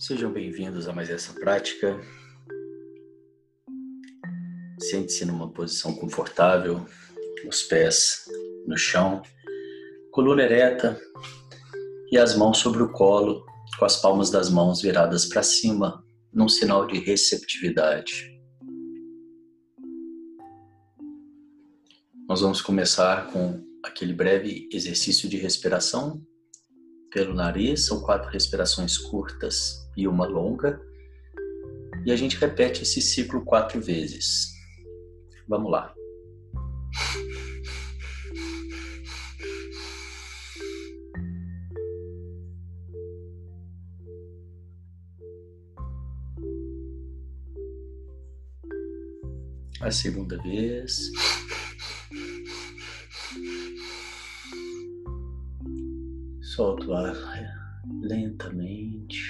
Sejam bem-vindos a mais essa prática. Sente-se numa posição confortável, os pés no chão, coluna ereta e as mãos sobre o colo, com as palmas das mãos viradas para cima, num sinal de receptividade. Nós vamos começar com aquele breve exercício de respiração pelo nariz, são quatro respirações curtas e uma longa. E a gente repete esse ciclo quatro vezes. Vamos lá. A segunda vez. Solta o ar lentamente.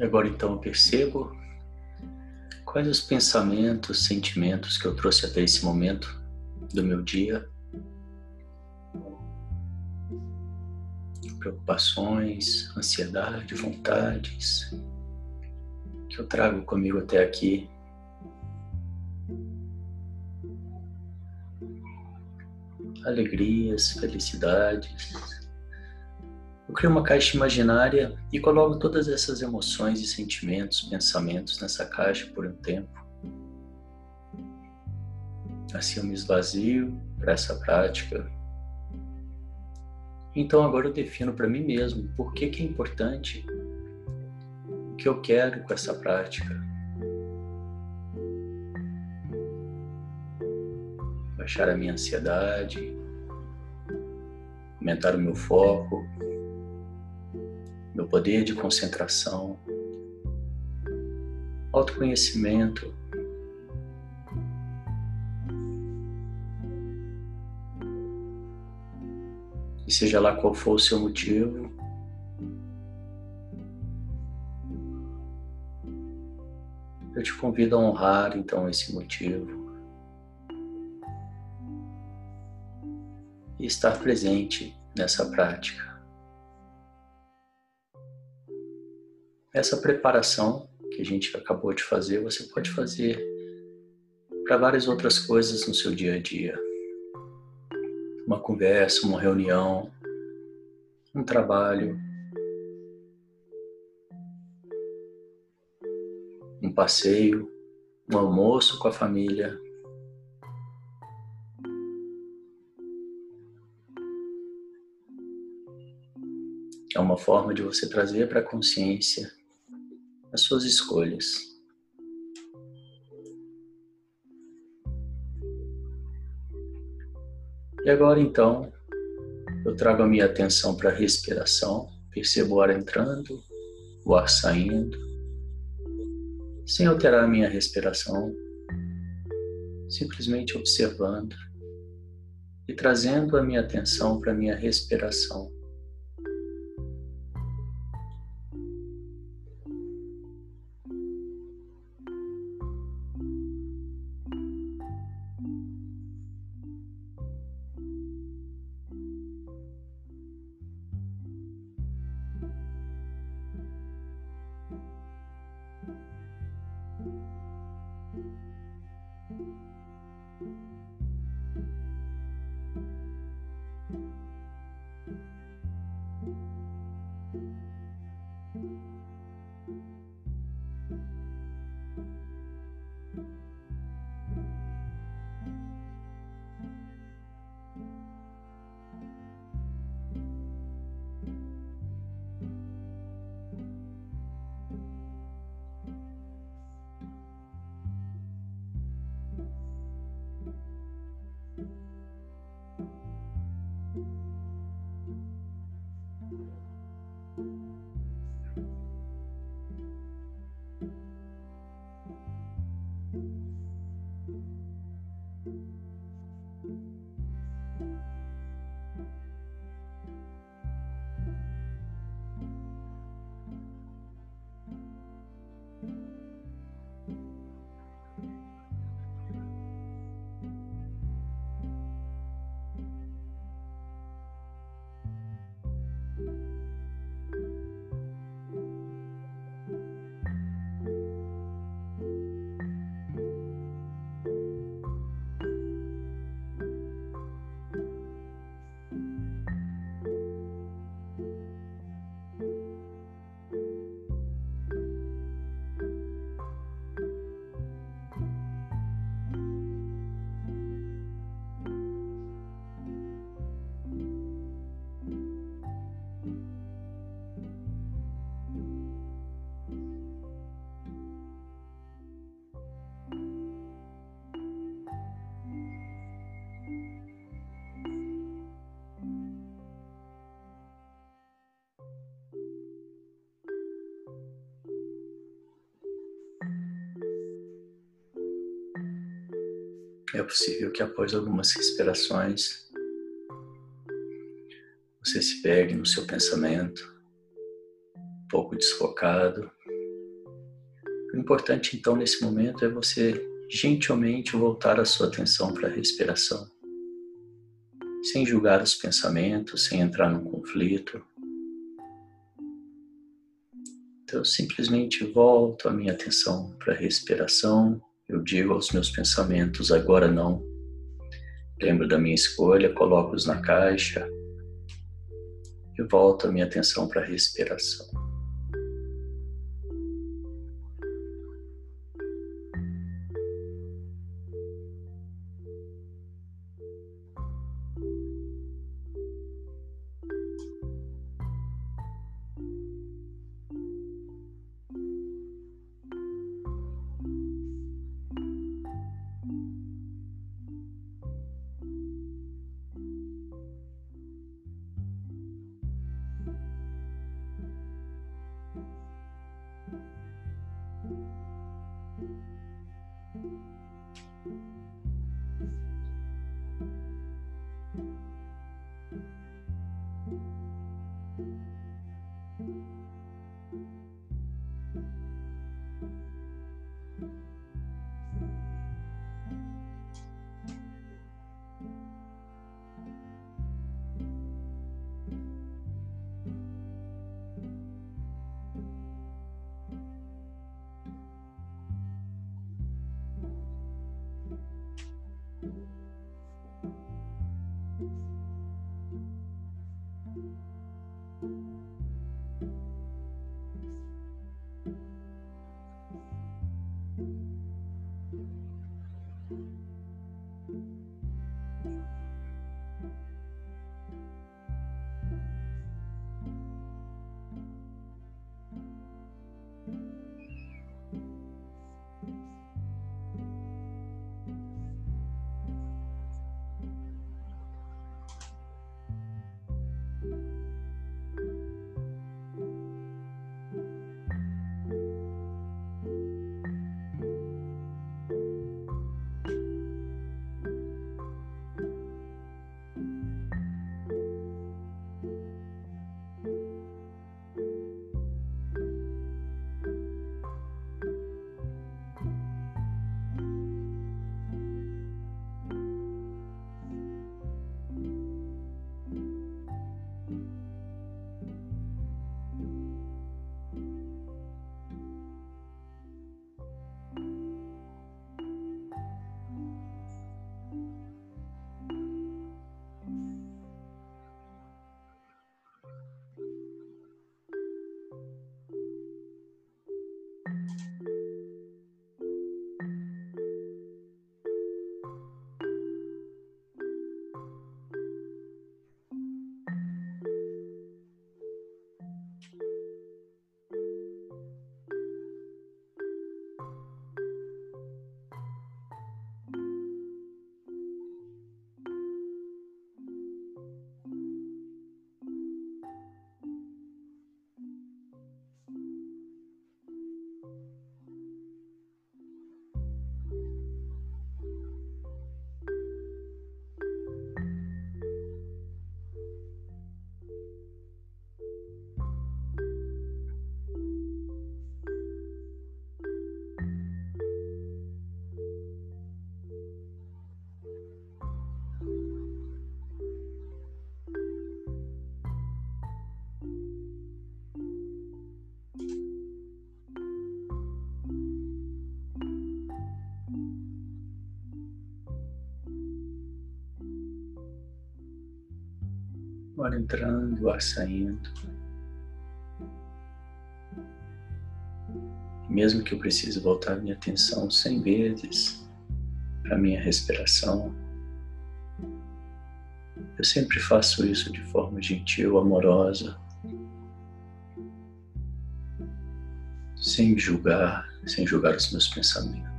E agora então eu percebo quais os pensamentos, sentimentos que eu trouxe até esse momento do meu dia. Preocupações, ansiedade, vontades que eu trago comigo até aqui. Alegrias, felicidades, eu crio uma caixa imaginária e coloco todas essas emoções e sentimentos, pensamentos nessa caixa por um tempo. Assim eu me esvazio para essa prática. Então agora eu defino para mim mesmo por que, que é importante o que eu quero com essa prática. Baixar a minha ansiedade, aumentar o meu foco, meu poder de concentração, autoconhecimento. E seja lá qual for o seu motivo, eu te convido a honrar então esse motivo e estar presente nessa prática. Essa preparação que a gente acabou de fazer, você pode fazer para várias outras coisas no seu dia a dia. Uma conversa, uma reunião, um trabalho, um passeio, um almoço com a família. É uma forma de você trazer para a consciência as suas escolhas. E agora então, eu trago a minha atenção para a respiração, percebo o ar entrando, o ar saindo, sem alterar a minha respiração, simplesmente observando e trazendo a minha atenção para a minha respiração. É possível que após algumas respirações você se pegue no seu pensamento, um pouco desfocado. O importante então nesse momento é você gentilmente voltar a sua atenção para a respiração, sem julgar os pensamentos, sem entrar num conflito. Então, eu simplesmente volto a minha atenção para a respiração, eu digo aos meus pensamentos, agora não. Lembro da minha escolha, coloco-os na caixa, e volto a minha atenção para a respiração. Ar entrando, o ar saindo. Mesmo que eu precise voltar minha atenção cem vezes para minha respiração, eu sempre faço isso de forma gentil, amorosa, sem julgar, sem julgar os meus pensamentos.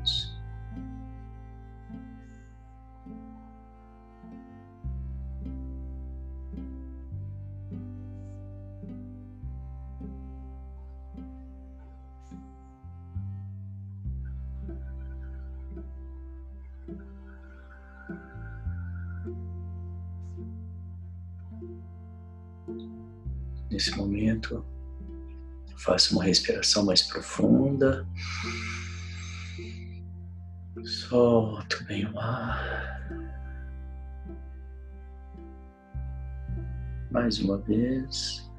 Nesse momento, faça uma respiração mais profunda. Solto bem o ar. Mais uma vez.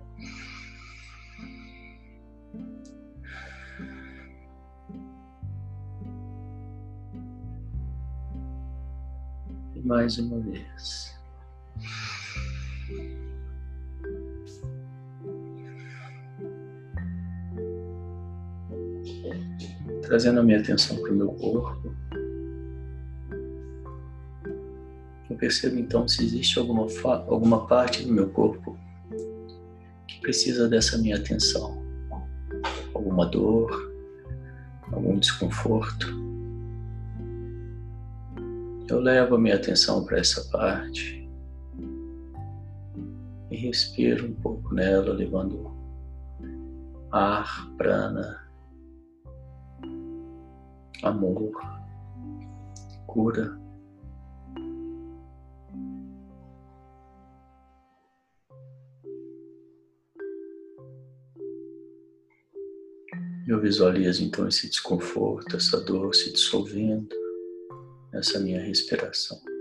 E mais uma vez. Trazendo a minha atenção para o meu corpo. Eu percebo então se existe alguma, alguma parte do meu corpo que precisa dessa minha atenção. Alguma dor, algum desconforto. Eu levo a minha atenção para essa parte e respiro um pouco nela, levando ar, prana, amor, cura. Eu visualizo então esse desconforto, essa dor se dissolvendo nessa minha respiração.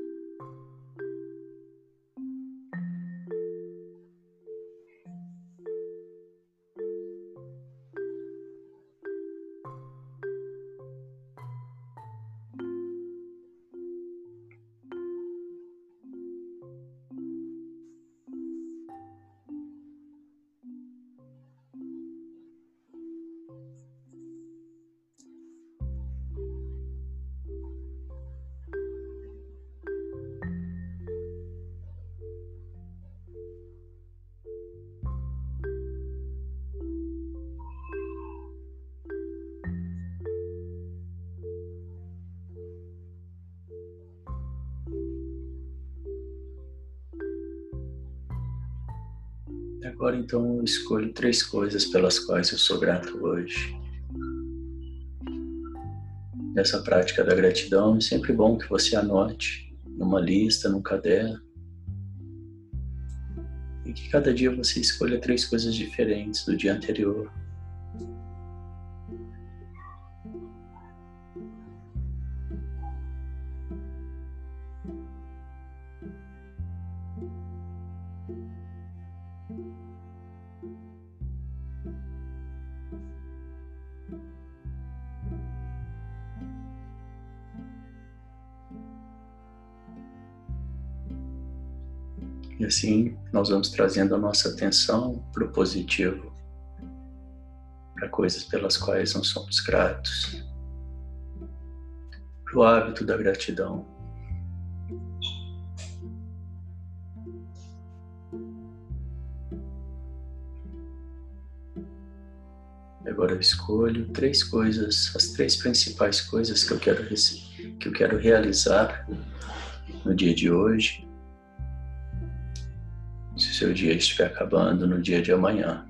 Agora então eu escolho três coisas pelas quais eu sou grato hoje. Nessa prática da gratidão é sempre bom que você anote numa lista, num caderno. E que cada dia você escolha três coisas diferentes do dia anterior. Assim nós vamos trazendo a nossa atenção para o positivo, para coisas pelas quais não somos gratos, para o hábito da gratidão. Agora eu escolho três coisas, as três principais coisas que eu quero que eu quero realizar no dia de hoje seu dia estiver acabando no dia de amanhã.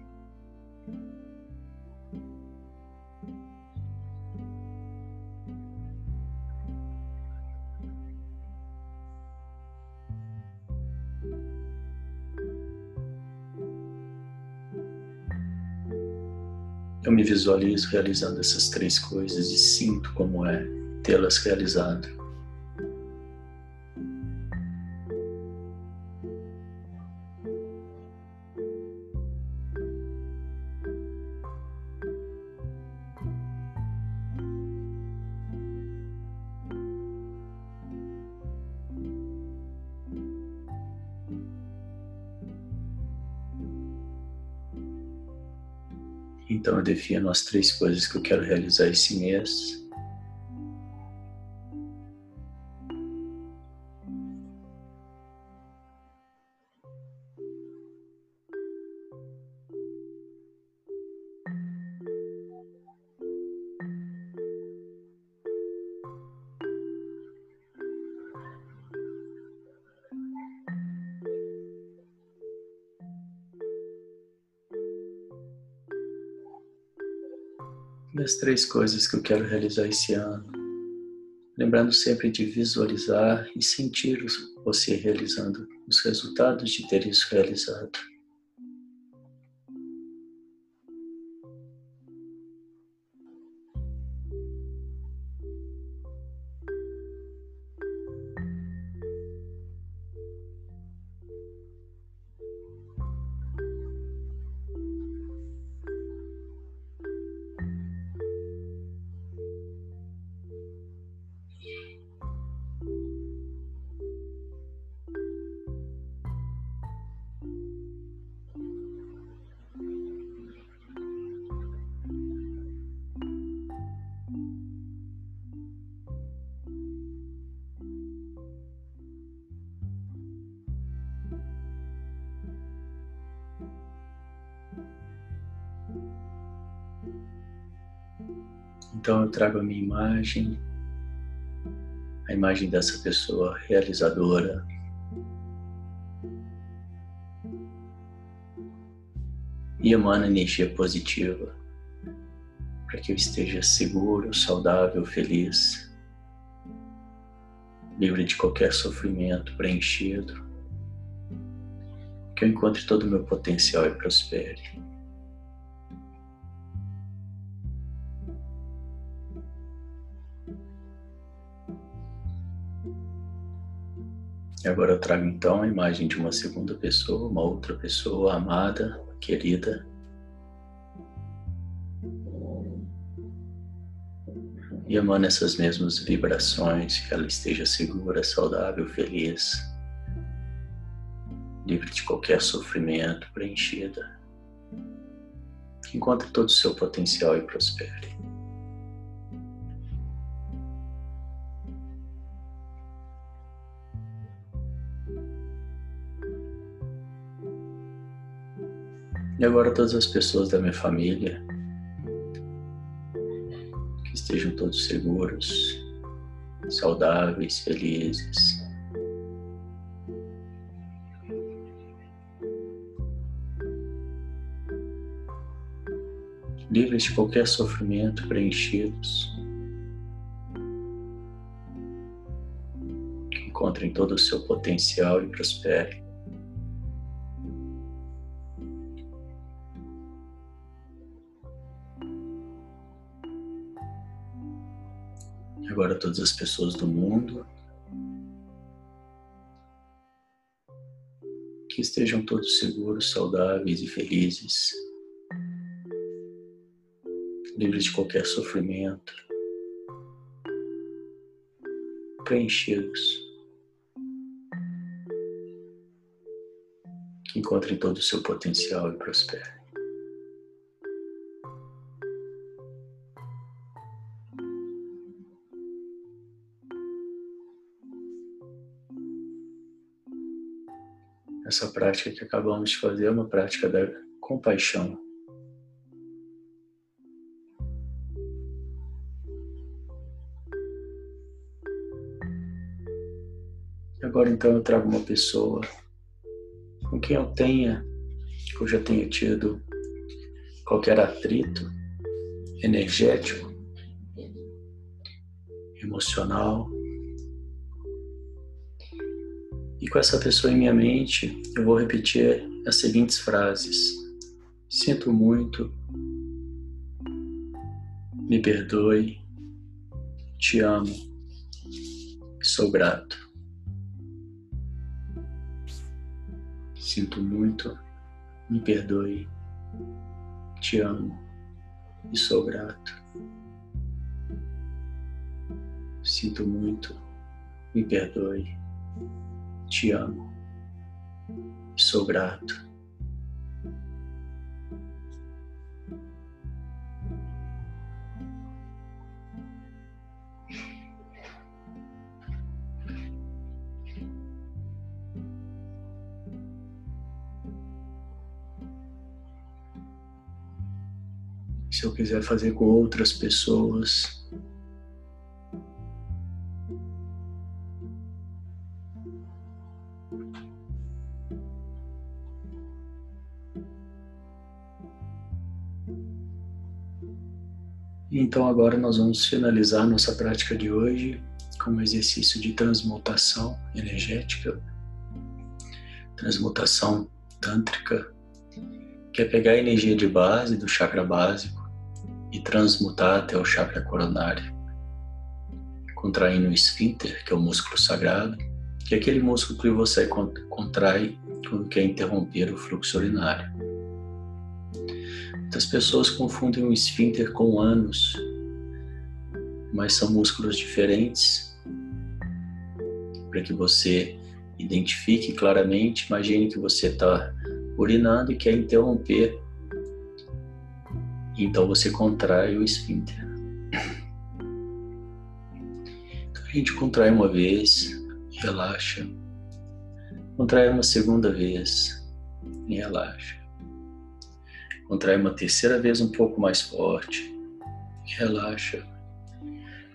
Eu me visualizo realizando essas três coisas e sinto como é tê-las realizado. Então eu defino as três coisas que eu quero realizar esse mês. As três coisas que eu quero realizar esse ano. Lembrando sempre de visualizar e sentir você realizando os resultados de ter isso realizado. Então eu trago a minha imagem, a imagem dessa pessoa realizadora. E emana energia positiva para que eu esteja seguro, saudável, feliz, livre de qualquer sofrimento, preenchido, que eu encontre todo o meu potencial e prospere. E agora eu trago então a imagem de uma segunda pessoa, uma outra pessoa amada, querida, e emana essas mesmas vibrações, que ela esteja segura, saudável, feliz, livre de qualquer sofrimento, preenchida. Que encontre todo o seu potencial e prospere. E agora todas as pessoas da minha família estejam todos seguros, saudáveis, felizes. Livres de qualquer sofrimento, preenchidos. Que encontrem todo o seu potencial e prosperem. Todas as pessoas do mundo. Que estejam todos seguros, saudáveis e felizes, livres de qualquer sofrimento, preenchidos. Encontrem todo o seu potencial e prosperem. Essa prática que acabamos de fazer é uma prática da compaixão. Agora então eu trago uma pessoa com quem eu tenha, que eu já tenha tido qualquer atrito energético, emocional, com essa pessoa em minha mente, eu vou repetir as seguintes frases: Sinto muito, me perdoe, te amo, sou grato. Sinto muito, me perdoe, te amo. E sou grato. Sinto muito, me perdoe, te amo sou grato. Se eu quiser fazer com outras pessoas, Então agora nós vamos finalizar nossa prática de hoje com um exercício de transmutação energética, transmutação tântrica, que é pegar a energia de base do chakra básico e transmutar até o chakra coronário, contraindo o esfíncter, que é o músculo sagrado, que é aquele músculo que você contrai quando quer interromper o fluxo urinário. Muitas pessoas confundem o esfíncter com ânus, mas são músculos diferentes. Para que você identifique claramente, imagine que você está urinando e quer interromper. Então você contrai o esfíncter. Então a gente contrai uma vez, relaxa. Contrai uma segunda vez e relaxa. Contrai uma terceira vez um pouco mais forte Relaxa.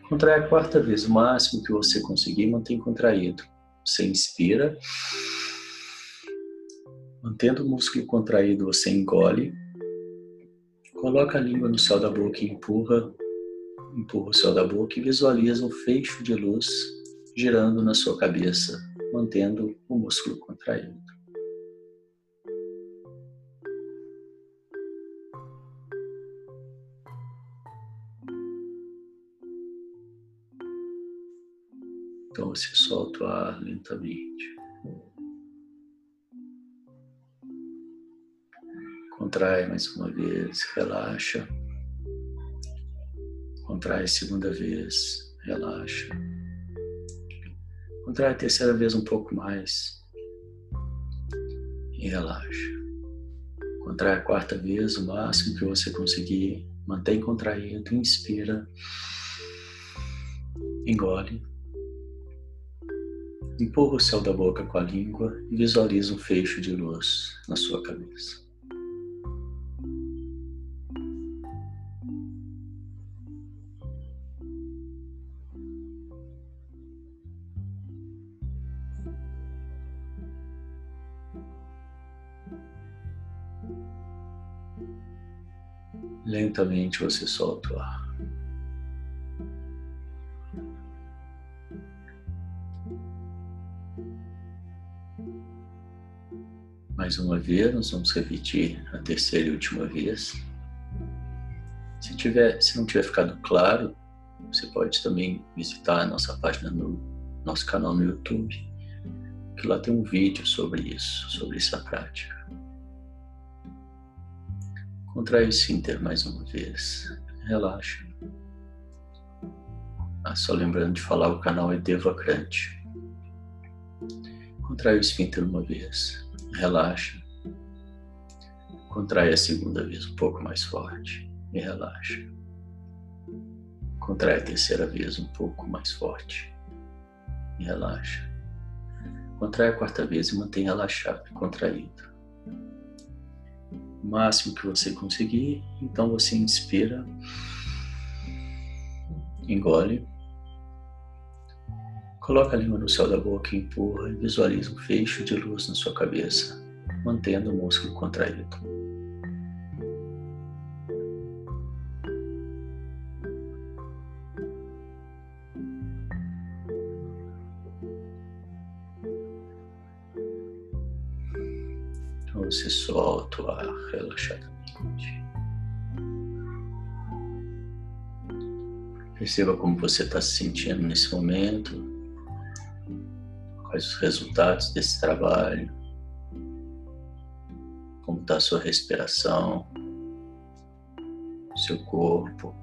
Contrai a quarta vez, o máximo que você conseguir, mantém contraído. Você inspira. Mantendo o músculo contraído, você engole. Coloca a língua no céu da boca e empurra. Empurra o céu da boca e visualiza um feixe de luz girando na sua cabeça, mantendo o músculo contraído. Então você solta o ar lentamente. Contrai mais uma vez, relaxa. Contrai segunda vez, relaxa. Contrai a terceira vez um pouco mais e relaxa. Contrai a quarta vez, o máximo que você conseguir. Mantém contraído, inspira, engole. Empurra o céu da boca com a língua e visualiza um fecho de luz na sua cabeça. Lentamente você solta o ar. Mais uma vez, nós vamos repetir a terceira e última vez. Se, tiver, se não tiver ficado claro, você pode também visitar a nossa página no nosso canal no YouTube, que lá tem um vídeo sobre isso, sobre essa prática. Contrai o esfíncter mais uma vez. Relaxa. Ah, só lembrando de falar, o canal é Devacrante. Contrai o esfíncter uma vez relaxa. Contrai a segunda vez um pouco mais forte e relaxa. Contrai a terceira vez um pouco mais forte e relaxa. Contrai a quarta vez e mantém relaxado e contraído. O máximo que você conseguir, então você inspira, engole Coloca a língua no céu da boca e empurra e visualiza um fecho de luz na sua cabeça, mantendo o músculo contraído. Então você solta o ar relaxadamente. Perceba como você está se sentindo nesse momento quais os resultados desse trabalho, como está a sua respiração, seu corpo.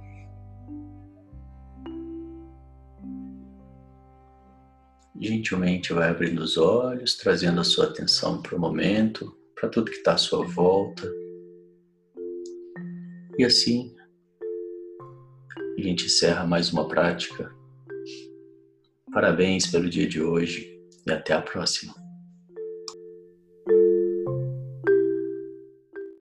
Gentilmente vai abrindo os olhos, trazendo a sua atenção para o momento, para tudo que está à sua volta. E assim, a gente encerra mais uma prática. Parabéns pelo dia de hoje e até a próxima.